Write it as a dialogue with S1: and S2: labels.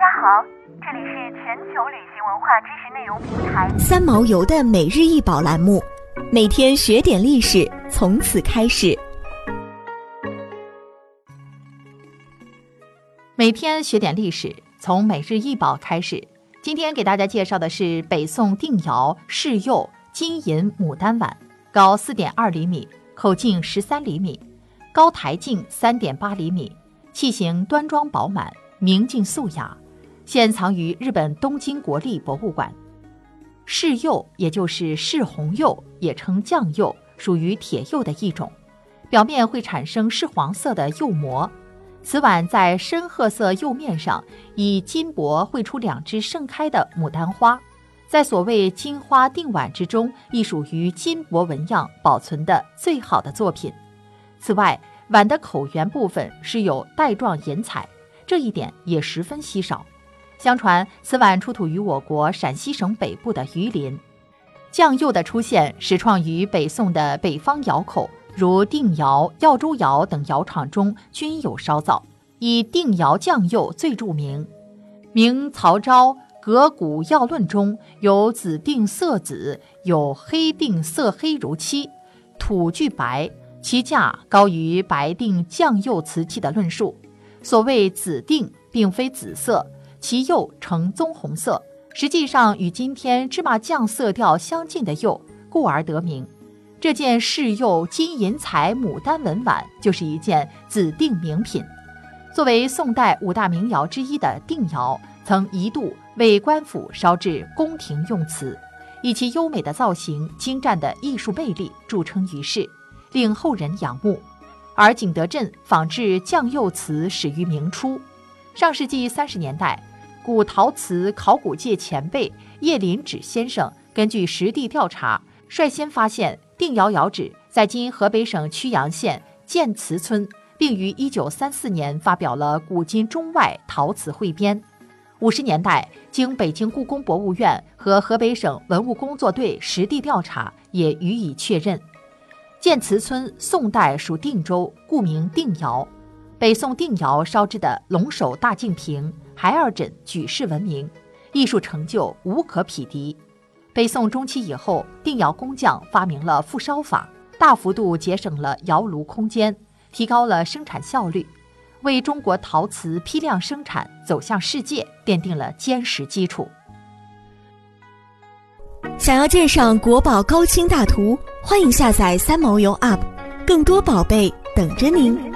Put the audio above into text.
S1: 家好，这里是全球旅行文化知识内容平台
S2: 三毛游的每日一宝栏目，每天学点历史，从此开始。
S3: 每天学点历史，从每日一宝开始。今天给大家介绍的是北宋定窑试釉金银牡丹碗，高四点二厘米，口径十三厘米，高台径三点八厘米，器型端庄饱满，明净素雅。现藏于日本东京国立博物馆。柿釉也就是柿红釉，也称酱釉，属于铁釉的一种，表面会产生柿黄色的釉膜。此碗在深褐色釉面上以金箔绘出两只盛开的牡丹花，在所谓金花定碗之中，亦属于金箔纹样保存的最好的作品。此外，碗的口圆部分是有带状银彩，这一点也十分稀少。相传此碗出土于我国陕西省北部的榆林。酱釉的出现始创于北宋的北方窑口，如定窑、耀州窑等窑厂中均有烧造，以定窑酱釉最著名。明曹昭《革古要论》中有“紫定色紫，有黑定色黑如漆，土具白，其价高于白定酱釉瓷器”的论述。所谓紫定，并非紫色。其釉呈棕红色，实际上与今天芝麻酱色调相近的釉，故而得名。这件试釉金银彩牡丹纹碗就是一件紫定名品。作为宋代五大名窑之一的定窑，曾一度为官府烧制宫廷用瓷，以其优美的造型、精湛的艺术魅力著称于世，令后人仰慕。而景德镇仿制酱釉瓷始于明初，上世纪三十年代。古陶瓷考古界前辈叶林指先生根据实地调查，率先发现定窑窑址在今河北省曲阳县建瓷村，并于1934年发表了《古今中外陶瓷汇编》。五十年代，经北京故宫博物院和河北省文物工作队实地调查，也予以确认。建瓷村宋代属定州，故名定窑。北宋定窑烧制的龙首大净瓶。孩儿枕举世闻名，艺术成就无可匹敌。北宋中期以后，定窑工匠发明了复烧法，大幅度节省了窑炉空间，提高了生产效率，为中国陶瓷批量生产走向世界奠定了坚实基础。
S2: 想要鉴赏国宝高清大图，欢迎下载三毛游 App，更多宝贝等着您。